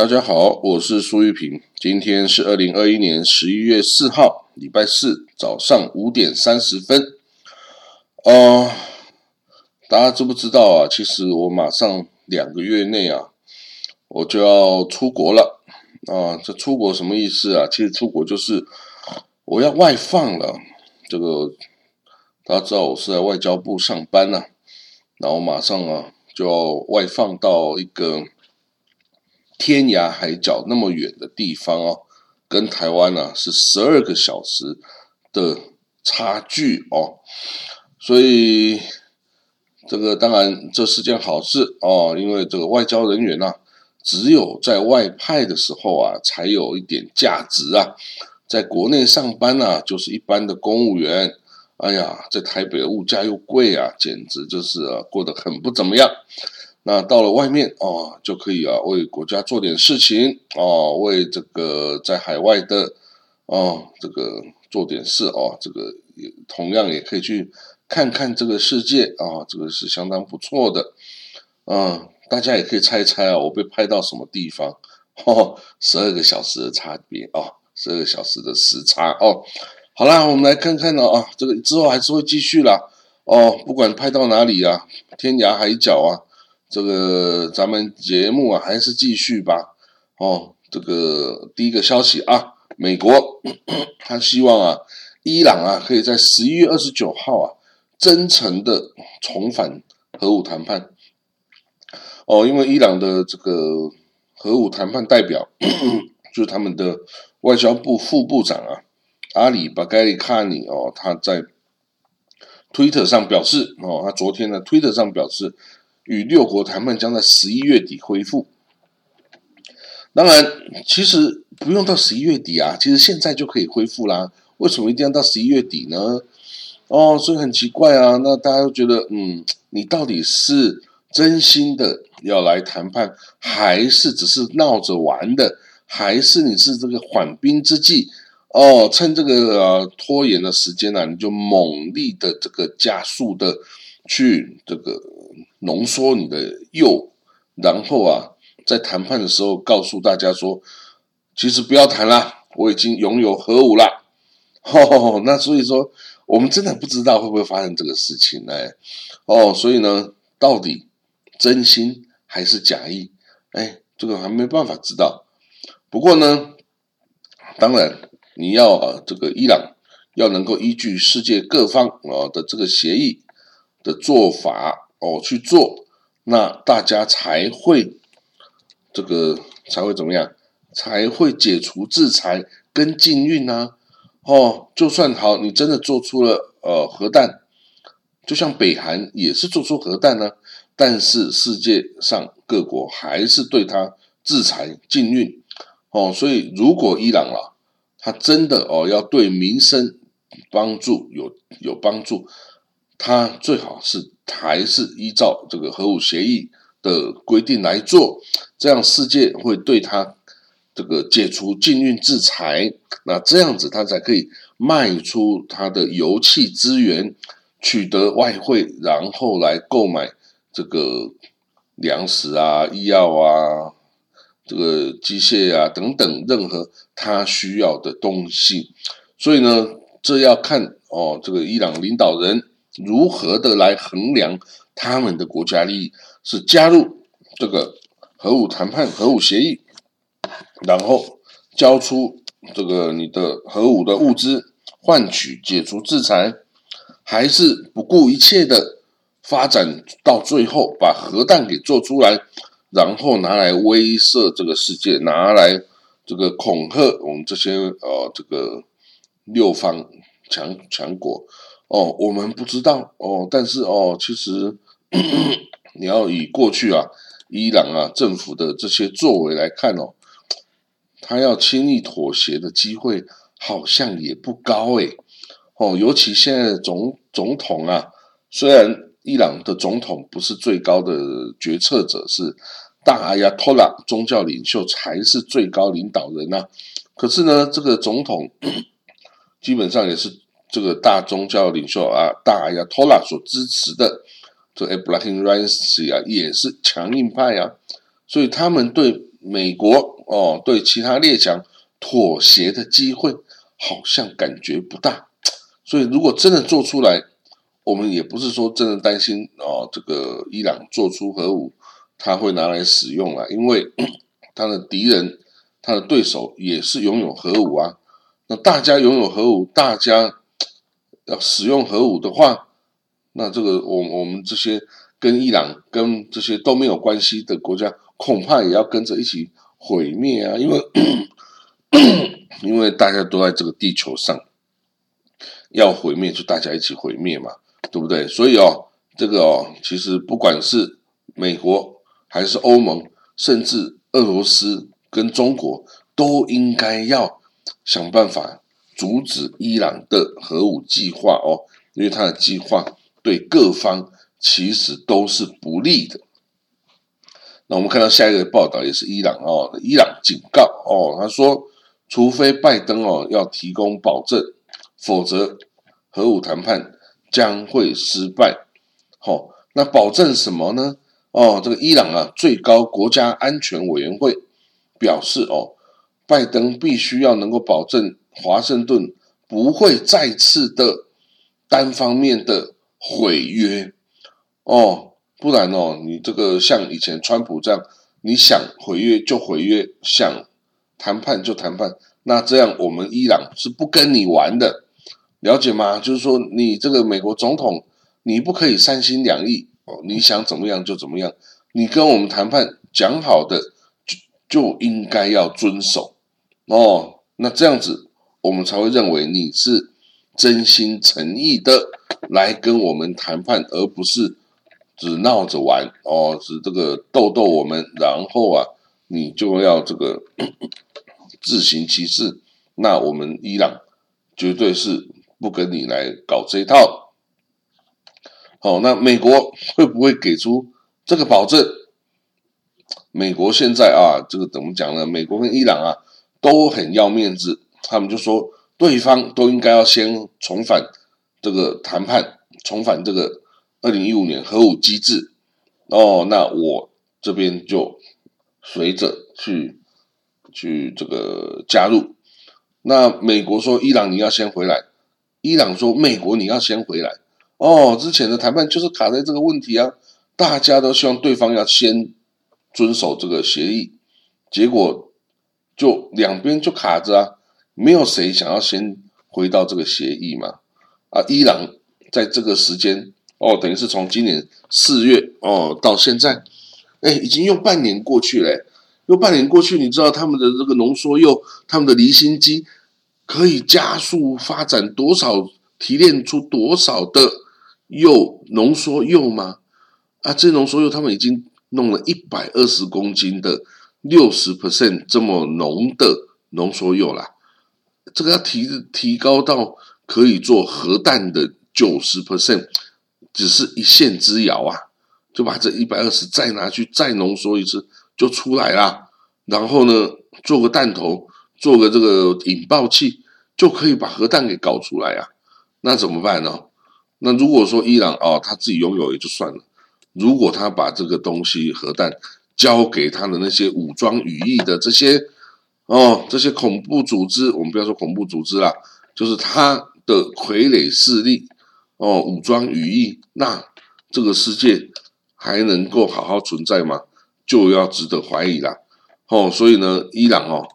大家好，我是苏玉平。今天是二零二一年十一月四号，礼拜四早上五点三十分。哦，大家知不知道啊？其实我马上两个月内啊，我就要出国了啊。这出国什么意思啊？其实出国就是我要外放了。这个大家知道，我是在外交部上班呐，然后马上啊就要外放到一个。天涯海角那么远的地方哦，跟台湾呢是十二个小时的差距哦，所以这个当然这是件好事哦，因为这个外交人员呢，只有在外派的时候啊，才有一点价值啊，在国内上班呢，就是一般的公务员，哎呀，在台北的物价又贵啊，简直就是，过得很不怎么样。那到了外面啊，就可以啊为国家做点事情哦，为这个在海外的哦这个做点事哦，这个也同样也可以去看看这个世界啊，这个是相当不错的。嗯，大家也可以猜猜啊，我被拍到什么地方？哦，十二个小时的差别哦，十二个小时的时差哦。好啦，我们来看看呢啊，这个之后还是会继续啦哦，不管拍到哪里啊，天涯海角啊。这个咱们节目啊，还是继续吧。哦，这个第一个消息啊，美国他希望啊，伊朗啊，可以在十一月二十九号啊，真诚的重返核武谈判。哦，因为伊朗的这个核武谈判代表，就是他们的外交部副部长啊，阿里巴盖里卡尼哦，他在推特上表示哦，他昨天呢，推特上表示。与六国谈判将在十一月底恢复。当然，其实不用到十一月底啊，其实现在就可以恢复啦。为什么一定要到十一月底呢？哦，所以很奇怪啊。那大家都觉得，嗯，你到底是真心的要来谈判，还是只是闹着玩的？还是你是这个缓兵之计？哦，趁这个拖延的时间呢，你就猛力的这个加速的去这个。浓缩你的诱，然后啊，在谈判的时候告诉大家说，其实不要谈了，我已经拥有核武了。哦，那所以说，我们真的不知道会不会发生这个事情呢？哦，所以呢，到底真心还是假意？哎，这个还没办法知道。不过呢，当然你要啊，这个伊朗要能够依据世界各方啊的这个协议的做法。哦，去做，那大家才会这个才会怎么样？才会解除制裁跟禁运呢？哦，就算好，你真的做出了呃核弹，就像北韩也是做出核弹呢，但是世界上各国还是对他制裁禁运。哦，所以如果伊朗啊，他真的哦要对民生帮助有有帮助，他最好是。还是依照这个核武协议的规定来做，这样世界会对他这个解除禁运制裁，那这样子他才可以卖出他的油气资源，取得外汇，然后来购买这个粮食啊、医药啊、这个机械啊等等任何他需要的东西。所以呢，这要看哦，这个伊朗领导人。如何的来衡量他们的国家利益？是加入这个核武谈判、核武协议，然后交出这个你的核武的物资，换取解除制裁，还是不顾一切的发展到最后把核弹给做出来，然后拿来威慑这个世界，拿来这个恐吓我们这些呃这个六方强强国？哦，我们不知道哦，但是哦，其实 你要以过去啊，伊朗啊政府的这些作为来看哦，他要轻易妥协的机会好像也不高诶。哦，尤其现在的总总统啊，虽然伊朗的总统不是最高的决策者，是大阿亚托拉宗教领袖才是最高领导人呐，可是呢，这个总统 基本上也是。这个大宗教领袖啊，大阿亚托拉所支持的这 Abraham Raisi 啊，也是强硬派啊，所以他们对美国哦对其他列强妥协的机会好像感觉不大，所以如果真的做出来，我们也不是说真的担心哦，这个伊朗做出核武，他会拿来使用了，因为 他的敌人、他的对手也是拥有核武啊。那大家拥有核武，大家要使用核武的话，那这个我我们这些跟伊朗、跟这些都没有关系的国家，恐怕也要跟着一起毁灭啊！因为因为大家都在这个地球上，要毁灭就大家一起毁灭嘛。对不对？所以哦，这个哦，其实不管是美国还是欧盟，甚至俄罗斯跟中国，都应该要想办法阻止伊朗的核武计划哦，因为他的计划对各方其实都是不利的。那我们看到下一个报道也是伊朗哦，伊朗警告哦，他说，除非拜登哦要提供保证，否则核武谈判。将会失败，好，那保证什么呢？哦，这个伊朗啊，最高国家安全委员会表示，哦，拜登必须要能够保证华盛顿不会再次的单方面的毁约，哦，不然哦，你这个像以前川普这样，你想毁约就毁约，想谈判就谈判，那这样我们伊朗是不跟你玩的。了解吗？就是说，你这个美国总统，你不可以三心两意哦。你想怎么样就怎么样。你跟我们谈判讲好的，就就应该要遵守哦。那这样子，我们才会认为你是真心诚意的来跟我们谈判，而不是只闹着玩哦，只这个逗逗我们，然后啊，你就要这个 自行其事。那我们伊朗绝对是。不跟你来搞这一套，好，那美国会不会给出这个保证？美国现在啊，这个怎么讲呢？美国跟伊朗啊都很要面子，他们就说对方都应该要先重返这个谈判，重返这个二零一五年核武机制。哦，那我这边就随着去去这个加入。那美国说伊朗你要先回来。伊朗说：“美国，你要先回来哦。之前的谈判就是卡在这个问题啊，大家都希望对方要先遵守这个协议，结果就两边就卡着啊，没有谁想要先回到这个协议嘛。啊，伊朗在这个时间哦，等于是从今年四月哦到现在，哎，已经用半年过去了，用半年过去，你知道他们的这个浓缩铀，他们的离心机。”可以加速发展多少提炼出多少的铀浓缩铀吗？啊，这浓缩铀他们已经弄了一百二十公斤的六十 percent 这么浓的浓缩铀啦，这个要提提高到可以做核弹的九十 percent，只是一线之遥啊！就把这一百二十再拿去再浓缩一次就出来啦，然后呢，做个弹头。做个这个引爆器就可以把核弹给搞出来啊？那怎么办呢？那如果说伊朗哦他自己拥有也就算了，如果他把这个东西核弹交给他的那些武装羽翼的这些哦这些恐怖组织，我们不要说恐怖组织啦，就是他的傀儡势力哦武装羽翼，那这个世界还能够好好存在吗？就要值得怀疑啦。哦，所以呢，伊朗哦。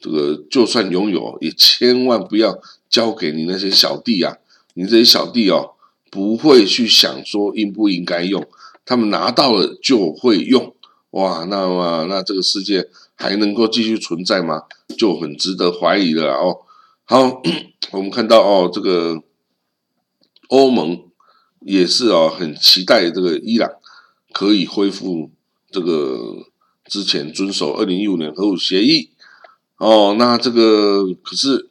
这个就算拥有，也千万不要交给你那些小弟啊！你这些小弟哦，不会去想说应不应该用，他们拿到了就会用。哇，那么那这个世界还能够继续存在吗？就很值得怀疑了哦。好，我们看到哦，这个欧盟也是哦，很期待这个伊朗可以恢复这个之前遵守二零一五年核武协议。哦，那这个可是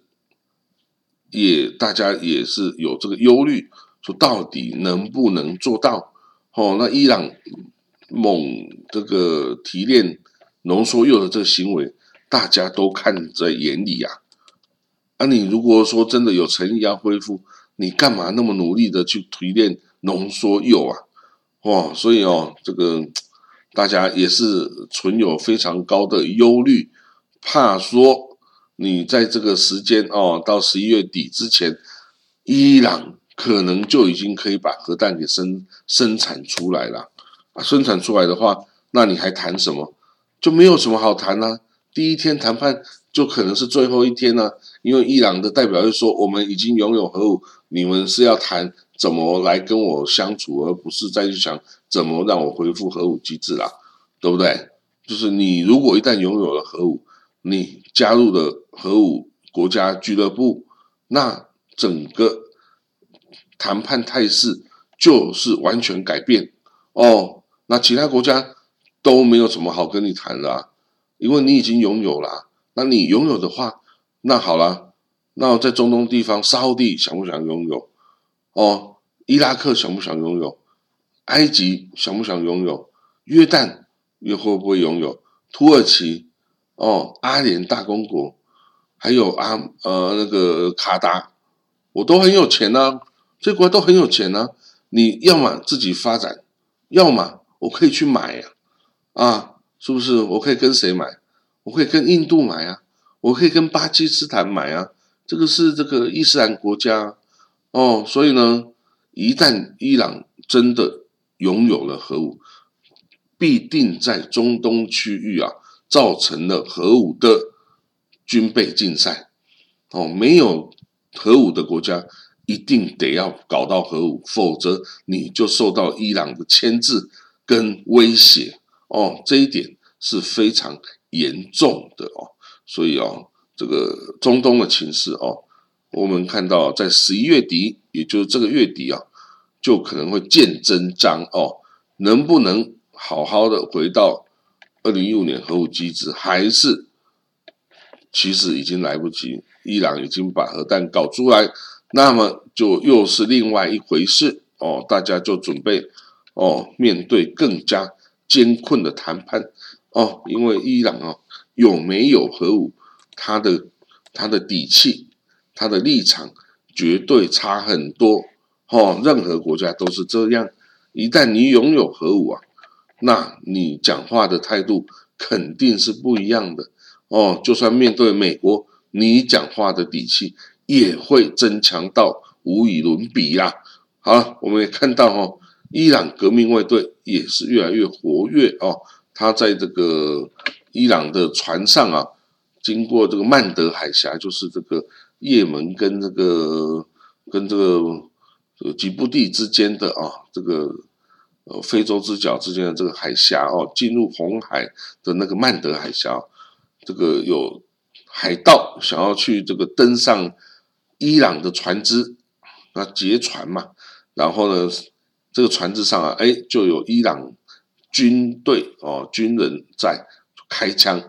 也大家也是有这个忧虑，说到底能不能做到？哦，那伊朗猛这个提炼浓缩铀的这个行为，大家都看在眼里呀。啊，你如果说真的有诚意要恢复，你干嘛那么努力的去提炼浓缩铀啊？哇，所以哦，这个大家也是存有非常高的忧虑，怕说你在这个时间哦，到十一月底之前，伊朗可能就已经可以把核弹给生生产出来了啊！生产出来的话，那你还谈什么？就没有什么好谈呢。第一天谈判就可能是最后一天呢，因为伊朗的代表就说我们已经拥有核武，你们是要谈怎么来跟我相处，而不是再去想。怎么让我恢复核武机制啦？对不对？就是你如果一旦拥有了核武，你加入了核武国家俱乐部，那整个谈判态势就是完全改变哦。那其他国家都没有什么好跟你谈的，因为你已经拥有了。那你拥有的话，那好了，那我在中东地方，沙地想不想拥有？哦，伊拉克想不想拥有？埃及想不想拥有？约旦又会不会拥有？土耳其哦，阿联大公国，还有阿呃那个卡达，我都很有钱呐，这国家都很有钱呐。你要么自己发展，要么我可以去买呀，啊是不是？我可以跟谁买？我可以跟印度买啊，我可以跟巴基斯坦买啊。这个是这个伊斯兰国家哦，所以呢，一旦伊朗真的。拥有了核武，必定在中东区域啊，造成了核武的军备竞赛。哦，没有核武的国家一定得要搞到核武，否则你就受到伊朗的牵制跟威胁。哦，这一点是非常严重的哦。所以哦，这个中东的情势哦，我们看到在十一月底，也就是这个月底啊。就可能会见真章哦，能不能好好的回到二零一五年核武机制，还是其实已经来不及？伊朗已经把核弹搞出来，那么就又是另外一回事哦。大家就准备哦，面对更加艰困的谈判哦，因为伊朗哦有没有核武，他的他的底气，他的立场绝对差很多。哦，任何国家都是这样。一旦你拥有核武啊，那你讲话的态度肯定是不一样的。哦，就算面对美国，你讲话的底气也会增强到无与伦比啦。好了，我们也看到哦，伊朗革命卫队也是越来越活跃哦。他在这个伊朗的船上啊，经过这个曼德海峡，就是这个也门跟这个跟这个。这个吉布地之间的啊，这个呃非洲之角之间的这个海峡哦，进入红海的那个曼德海峡，这个有海盗想要去这个登上伊朗的船只，那劫船嘛，然后呢，这个船只上啊，哎，就有伊朗军队哦，军人在开枪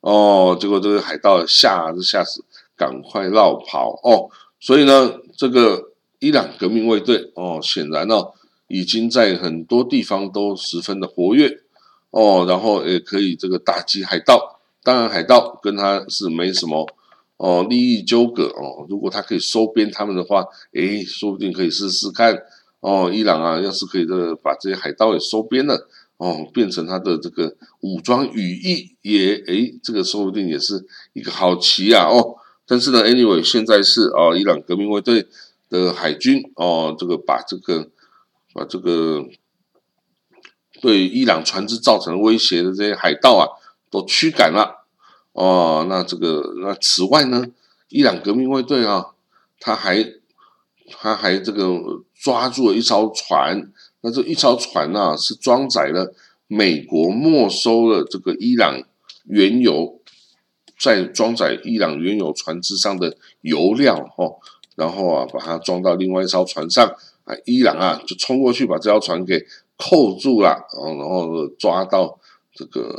哦，结果这个海盗吓是吓死，赶快绕跑哦，所以呢，这个。伊朗革命卫队哦，显然哦，已经在很多地方都十分的活跃哦，然后也可以这个打击海盗。当然，海盗跟他是没什么哦利益纠葛哦。如果他可以收编他们的话，诶，说不定可以试试看哦。伊朗啊，要是可以的把这些海盗也收编了哦，变成他的这个武装羽翼，也诶，这个说不定也是一个好棋啊哦。但是呢，anyway，现在是哦，伊朗革命卫队。的海军哦，这个把这个把这个对伊朗船只造成威胁的这些海盗啊，都驱赶了哦。那这个那此外呢，伊朗革命卫队啊，他还他还这个抓住了一艘船，那这一艘船啊，是装载了美国没收了这个伊朗原油，在装载伊朗原油船只上的油料哦。然后啊，把它装到另外一艘船上，啊，伊朗啊就冲过去把这条船给扣住了，哦，然后抓到这个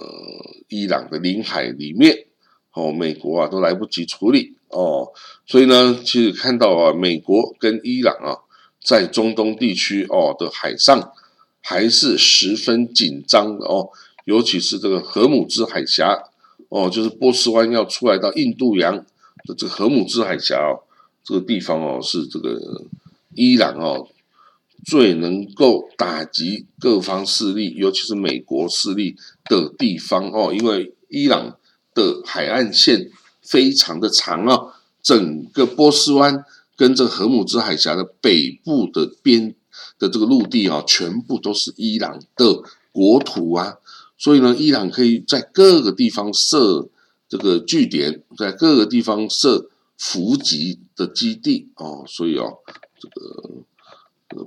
伊朗的领海里面，哦，美国啊都来不及处理哦，所以呢，其实看到啊，美国跟伊朗啊在中东地区哦的海上还是十分紧张的哦，尤其是这个荷姆兹海峡哦，就是波斯湾要出来到印度洋的这个荷姆兹海峡哦。这个地方哦，是这个伊朗哦最能够打击各方势力，尤其是美国势力的地方哦，因为伊朗的海岸线非常的长啊，整个波斯湾跟这个荷姆兹海峡的北部的边的这个陆地啊，全部都是伊朗的国土啊，所以呢，伊朗可以在各个地方设这个据点，在各个地方设伏击的基地哦，所以哦，这个。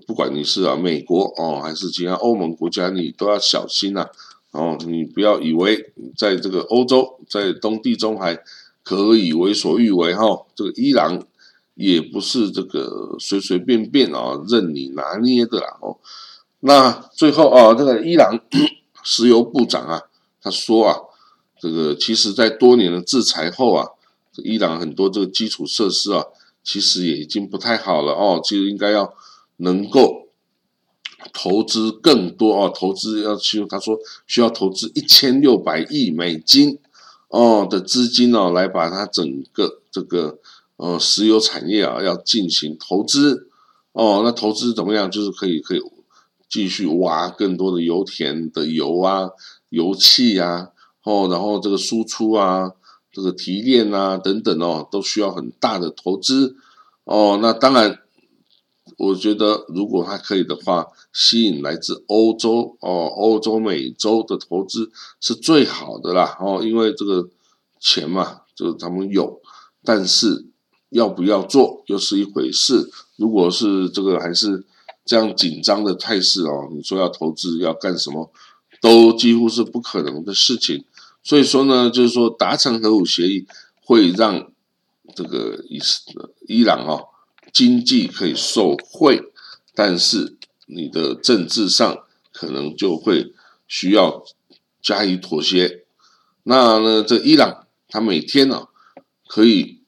不管你是啊美国哦，还是其他欧盟国家，你都要小心呐。哦，你不要以为在这个欧洲，在东地中海可以为所欲为哈。这个伊朗也不是这个随随便便啊任你拿捏的啦。哦，那最后啊，这个伊朗石油部长啊，他说啊，这个其实在多年的制裁后啊，伊朗很多这个基础设施啊，其实也已经不太好了哦，其实应该要。能够投资更多哦，投资要去，他说需要投资一千六百亿美金哦的资金哦，来把它整个这个呃石油产业啊要进行投资哦，那投资怎么样？就是可以可以继续挖更多的油田的油啊、油气啊哦，然后这个输出啊、这个提炼啊等等哦，都需要很大的投资哦，那当然。我觉得，如果他可以的话，吸引来自欧洲、哦欧洲、美洲的投资是最好的啦。哦，因为这个钱嘛，就是他们有，但是要不要做又是一回事。如果是这个还是这样紧张的态势哦，你说要投资要干什么，都几乎是不可能的事情。所以说呢，就是说达成核武协议会让这个伊斯伊朗哦。经济可以受贿，但是你的政治上可能就会需要加以妥协。那呢，这伊朗他每天呢可以，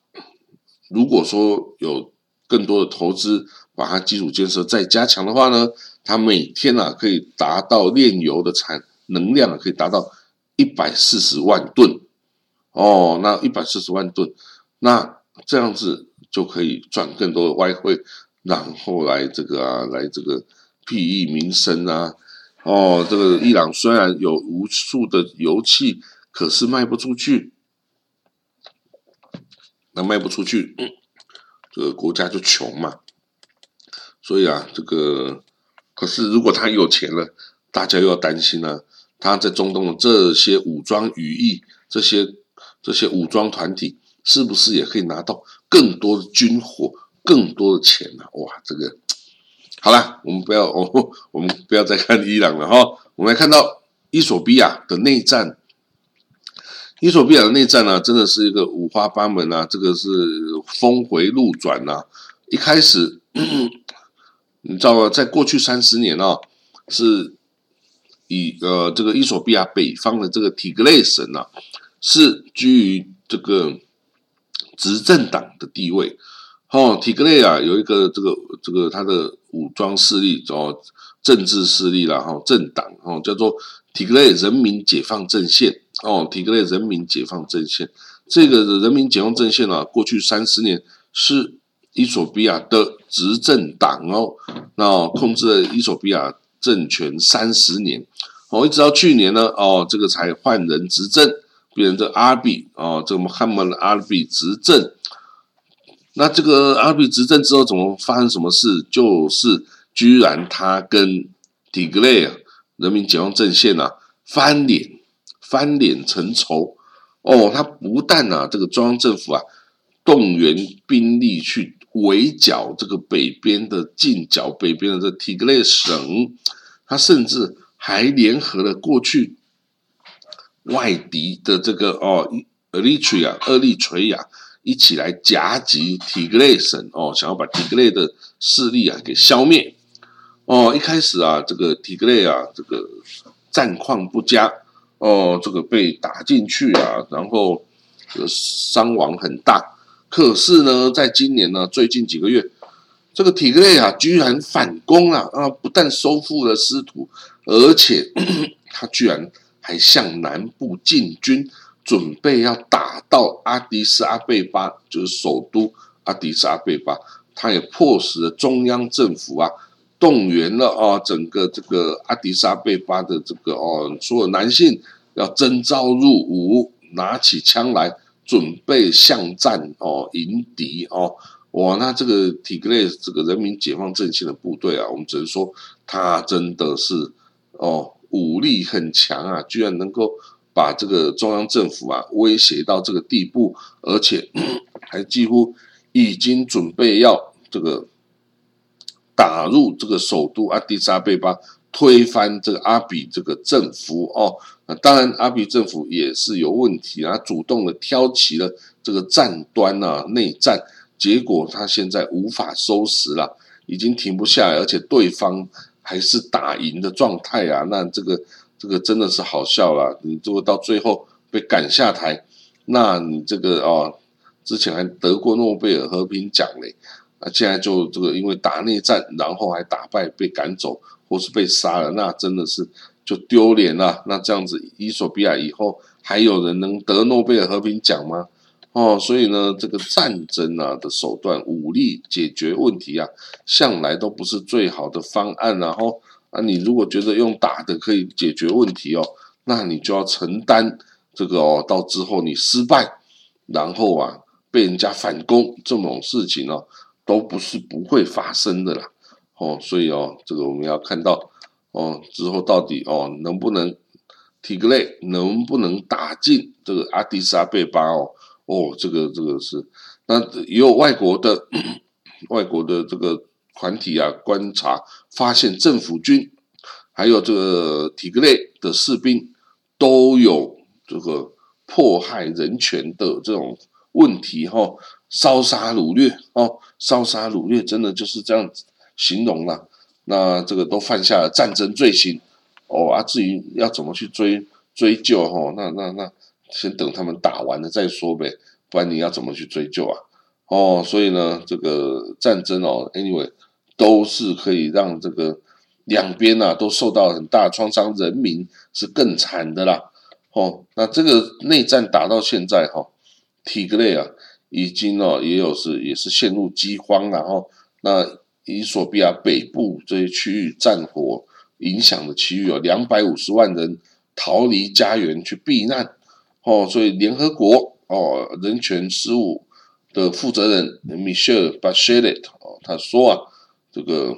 如果说有更多的投资，把它基础建设再加强的话呢，它每天呢可以达到炼油的产能量可以达到一百四十万吨。哦，那一百四十万吨，那这样子。就可以赚更多的外汇，然后来这个啊，来这个裨益民生啊。哦，这个伊朗虽然有无数的油气，可是卖不出去，那卖不出去，这个国家就穷嘛。所以啊，这个可是如果他有钱了，大家又要担心了。他在中东的这些武装羽翼，这些这些武装团体。是不是也可以拿到更多的军火、更多的钱呐？哇，这个好了，我们不要哦，我们不要再看伊朗了哈。我们来看到伊索比亚的内战，伊索比亚的内战呢，真的是一个五花八门啊，这个是峰回路转呐。一开始，你知道吗？在过去三十年啊，是以呃这个伊索比亚北方的这个提格雷省啊，是居于这个。执政党的地位，哦，提格雷啊，有一个这个这个他的武装势力哦，政治势力啦，哈，政党哦，叫做提格雷人民解放阵线。哦，提格雷人民解放阵线，这个人民解放阵线啊，过去三十年是伊索比亚的执政党哦，那控制了伊索比亚政权三十年，哦，一直到去年呢，哦，这个才换人执政。变成这阿比啊，这个穆罕默德阿比执政，那这个阿比执政之后，怎么发生什么事？就是居然他跟提格雷人民解放阵线呐翻脸，翻脸成仇哦。他不但啊，这个中央政府啊动员兵力去围剿这个北边的近剿北边的这提格雷省，他甚至还联合了过去。外敌的这个哦，厄立垂亚、厄立垂亚一起来夹击提格雷省哦，想要把提格雷的势力啊给消灭哦。一开始啊，这个提格雷啊，这个战况不佳哦，这个被打进去啊，然后伤亡很大。可是呢，在今年呢，最近几个月，这个提格雷啊，居然反攻了啊，不但收复了失土，而且 他居然。还向南部进军，准备要打到阿迪斯阿贝巴，就是首都阿迪斯阿贝巴。他也迫使了中央政府啊，动员了啊，整个这个阿迪斯阿贝巴的这个哦，所有男性要征召入伍，拿起枪来准备巷战哦，迎敌哦。哇，那这个体格内这个人民解放阵线的部队啊，我们只能说他真的是哦，武力很强啊，居然能够把这个中央政府啊威胁到这个地步，而且 还几乎已经准备要这个打入这个首都阿迪沙贝巴，推翻这个阿比这个政府哦。那当然，阿比政府也是有问题啊，主动的挑起了这个战端啊，内战。结果他现在无法收拾了，已经停不下来，而且对方还是打赢的状态啊！那这个这个真的是好笑了。你如果到最后被赶下台，那你这个哦，之前还得过诺贝尔和平奖嘞，啊，现在就这个因为打内战，然后还打败被赶走或是被杀了，那真的是就丢脸了。那这样子，伊索比亚以后还有人能得诺贝尔和平奖吗？哦，所以呢，这个战争啊的手段，武力解决问题啊，向来都不是最好的方案。然后啊，你如果觉得用打的可以解决问题哦，那你就要承担这个哦，到之后你失败，然后啊被人家反攻这种事情哦，都不是不会发生的啦。哦，所以哦，这个我们要看到哦，之后到底哦能不能提个类，能不能打进这个阿迪沙贝巴哦？哦，这个这个是，那也有外国的外国的这个团体啊，观察发现政府军还有这个体格内的士兵都有这个迫害人权的这种问题哈，烧杀掳掠哦，烧杀掳掠真的就是这样子形容了。那这个都犯下了战争罪行哦啊，至于要怎么去追追究哈，那那那。先等他们打完了再说呗，不然你要怎么去追究啊？哦，所以呢，这个战争哦，anyway，都是可以让这个两边呐都受到很大创伤，人民是更惨的啦。哦，那这个内战打到现在哈，体格内啊已经哦也有是也是陷入饥荒然后。那伊索比亚北部这些区域战火影响的区域有两百五十万人逃离家园去避难。哦，所以联合国哦人权事务的负责人 Michelle Bachelet 哦，他说啊，这个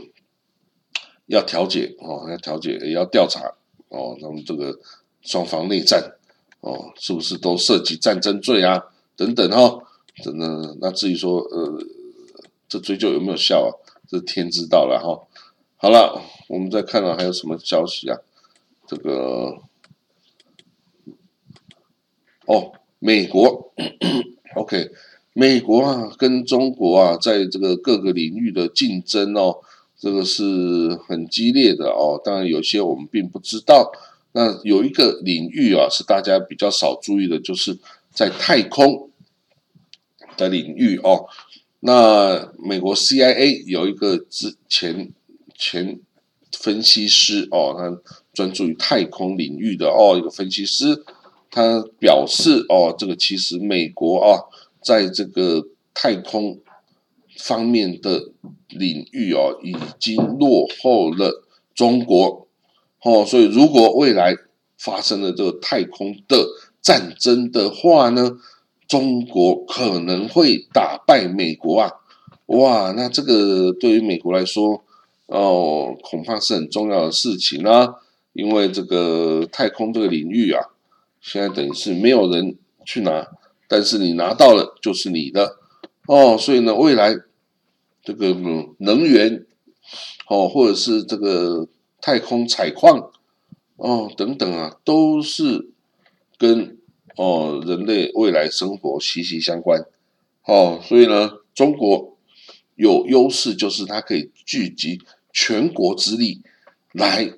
要调解哦，要调解，也要调查哦，他们这个双方内战哦，是不是都涉及战争罪啊？等等哈，等等，那至于说呃，这追究有没有效啊？这天知道了哈。好了，我们再看看还有什么消息啊？这个。哦，美国，OK，美国啊，跟中国啊，在这个各个领域的竞争哦，这个是很激烈的哦。当然，有些我们并不知道。那有一个领域啊，是大家比较少注意的，就是在太空的领域哦。那美国 CIA 有一个之前前分析师哦，他专注于太空领域的哦，一个分析师。他表示：“哦，这个其实美国啊，在这个太空方面的领域哦，已经落后了中国。哦，所以如果未来发生了这个太空的战争的话呢，中国可能会打败美国啊！哇，那这个对于美国来说，哦，恐怕是很重要的事情啊，因为这个太空这个领域啊。”现在等于是没有人去拿，但是你拿到了就是你的哦，所以呢，未来这个能源哦，或者是这个太空采矿哦等等啊，都是跟哦人类未来生活息息相关哦，所以呢，中国有优势就是它可以聚集全国之力来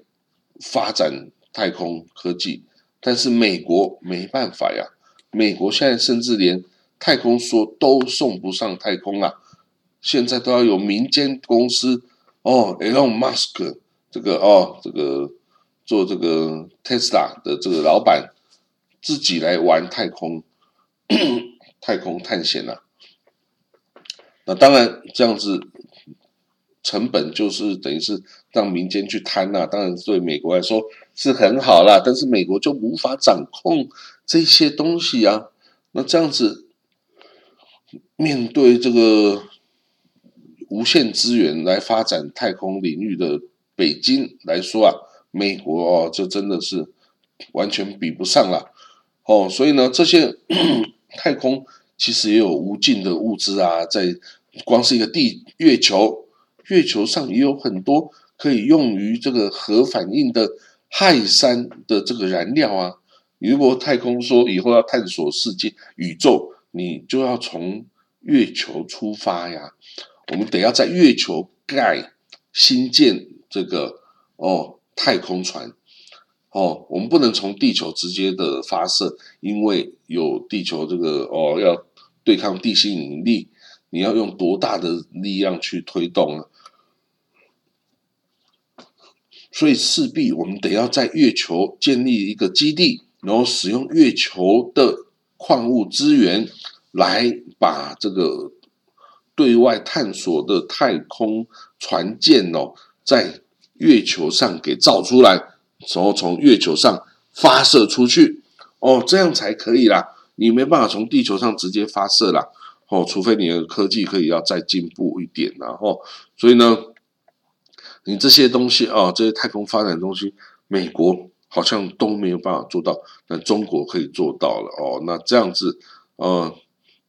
发展太空科技。但是美国没办法呀，美国现在甚至连太空梭都送不上太空啊，现在都要有民间公司哦，Elon Musk 这个哦，这个做这个 Tesla 的这个老板自己来玩太空 太空探险了。那当然这样子成本就是等于是让民间去贪呐，当然对美国来说是很好啦，但是美国就无法掌控这些东西啊。那这样子面对这个无限资源来发展太空领域的北京来说啊，美国哦，这真的是完全比不上了哦。所以呢，这些 太空其实也有无尽的物资啊，在光是一个地月球。月球上也有很多可以用于这个核反应的氦三的这个燃料啊。如果太空说以后要探索世界宇宙，你就要从月球出发呀。我们得要在月球盖新建这个哦太空船哦，我们不能从地球直接的发射，因为有地球这个哦要对抗地心引力，你要用多大的力量去推动啊？所以势必我们得要在月球建立一个基地，然后使用月球的矿物资源来把这个对外探索的太空船舰哦，在月球上给造出来，然后从月球上发射出去哦，这样才可以啦。你没办法从地球上直接发射啦，哦，除非你的科技可以要再进步一点，然后，所以呢。你这些东西啊，这些太空发展的东西，美国好像都没有办法做到，但中国可以做到了哦。那这样子，呃，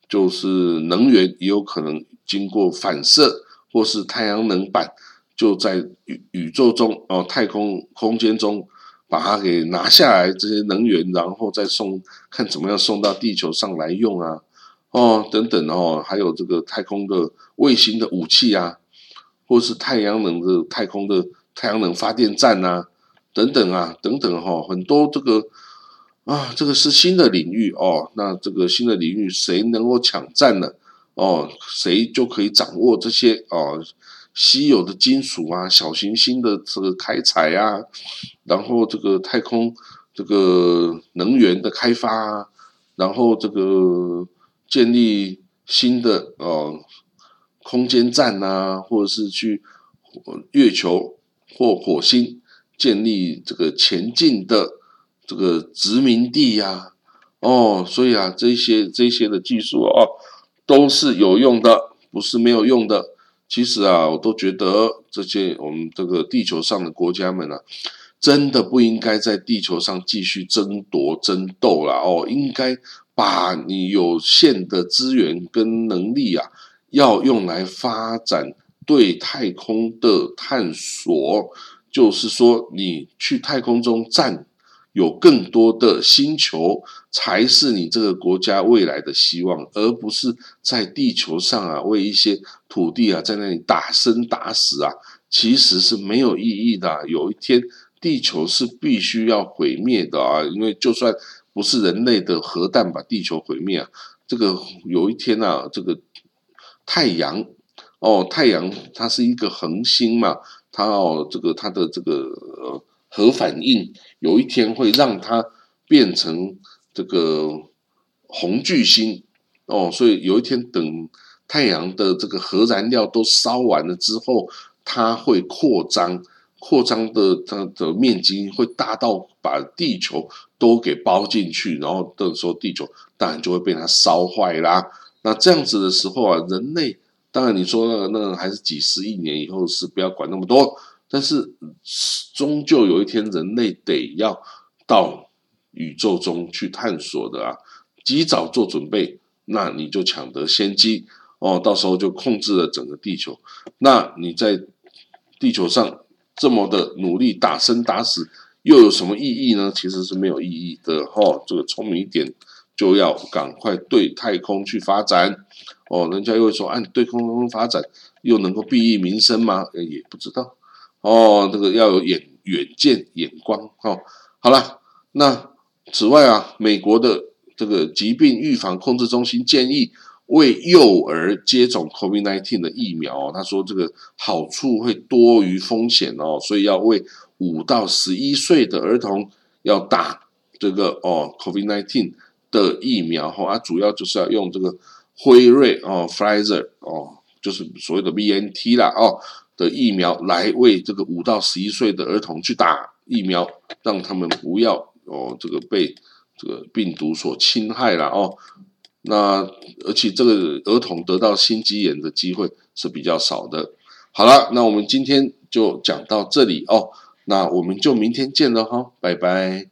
就是能源也有可能经过反射或是太阳能板，就在宇宇宙中哦，太空空间中把它给拿下来，这些能源，然后再送，看怎么样送到地球上来用啊，哦，等等哦，还有这个太空的卫星的武器啊。或是太阳能的太空的太阳能发电站呐，等等啊，等等哈，很多这个啊，这个是新的领域哦。那这个新的领域，谁能够抢占呢？哦，谁就可以掌握这些哦稀有的金属啊，小行星的这个开采啊，然后这个太空这个能源的开发啊，然后这个建立新的哦。空间站呐，或者是去月球或火星建立这个前进的这个殖民地呀，哦，所以啊，这些这些的技术哦，都是有用的，不是没有用的。其实啊，我都觉得这些我们这个地球上的国家们啊，真的不应该在地球上继续争夺争斗了哦，应该把你有限的资源跟能力啊。要用来发展对太空的探索，就是说，你去太空中占有更多的星球，才是你这个国家未来的希望，而不是在地球上啊，为一些土地啊，在那里打生打死啊，其实是没有意义的。有一天，地球是必须要毁灭的啊，因为就算不是人类的核弹把地球毁灭啊，这个有一天啊，这个。太阳哦，太阳它是一个恒星嘛，它哦这个它的这个呃核反应有一天会让它变成这个红巨星哦，所以有一天等太阳的这个核燃料都烧完了之后，它会扩张，扩张的它的面积会大到把地球都给包进去，然后到时候地球当然就会被它烧坏啦。那这样子的时候啊，人类当然你说那个那个还是几十亿年以后是不要管那么多，但是终究有一天人类得要到宇宙中去探索的啊，及早做准备，那你就抢得先机哦，到时候就控制了整个地球。那你在地球上这么的努力打生打死，又有什么意义呢？其实是没有意义的哈，这个聪明一点。就要赶快对太空去发展哦，人家又会说，按对空空发展又能够裨益民生吗？也不知道哦，这个要有远远见眼光哦。好了，那此外啊，美国的这个疾病预防控制中心建议为幼儿接种 COVID-19 的疫苗，他说这个好处会多于风险哦，所以要为五到十一岁的儿童要打这个哦 COVID-19。的疫苗哈，它主要就是要用这个辉瑞哦，Pfizer 哦，就是所谓的 BNT 啦哦的疫苗来为这个五到十一岁的儿童去打疫苗，让他们不要哦这个被这个病毒所侵害了哦。那而且这个儿童得到心肌炎的机会是比较少的。好了，那我们今天就讲到这里哦。那我们就明天见了哈，拜拜。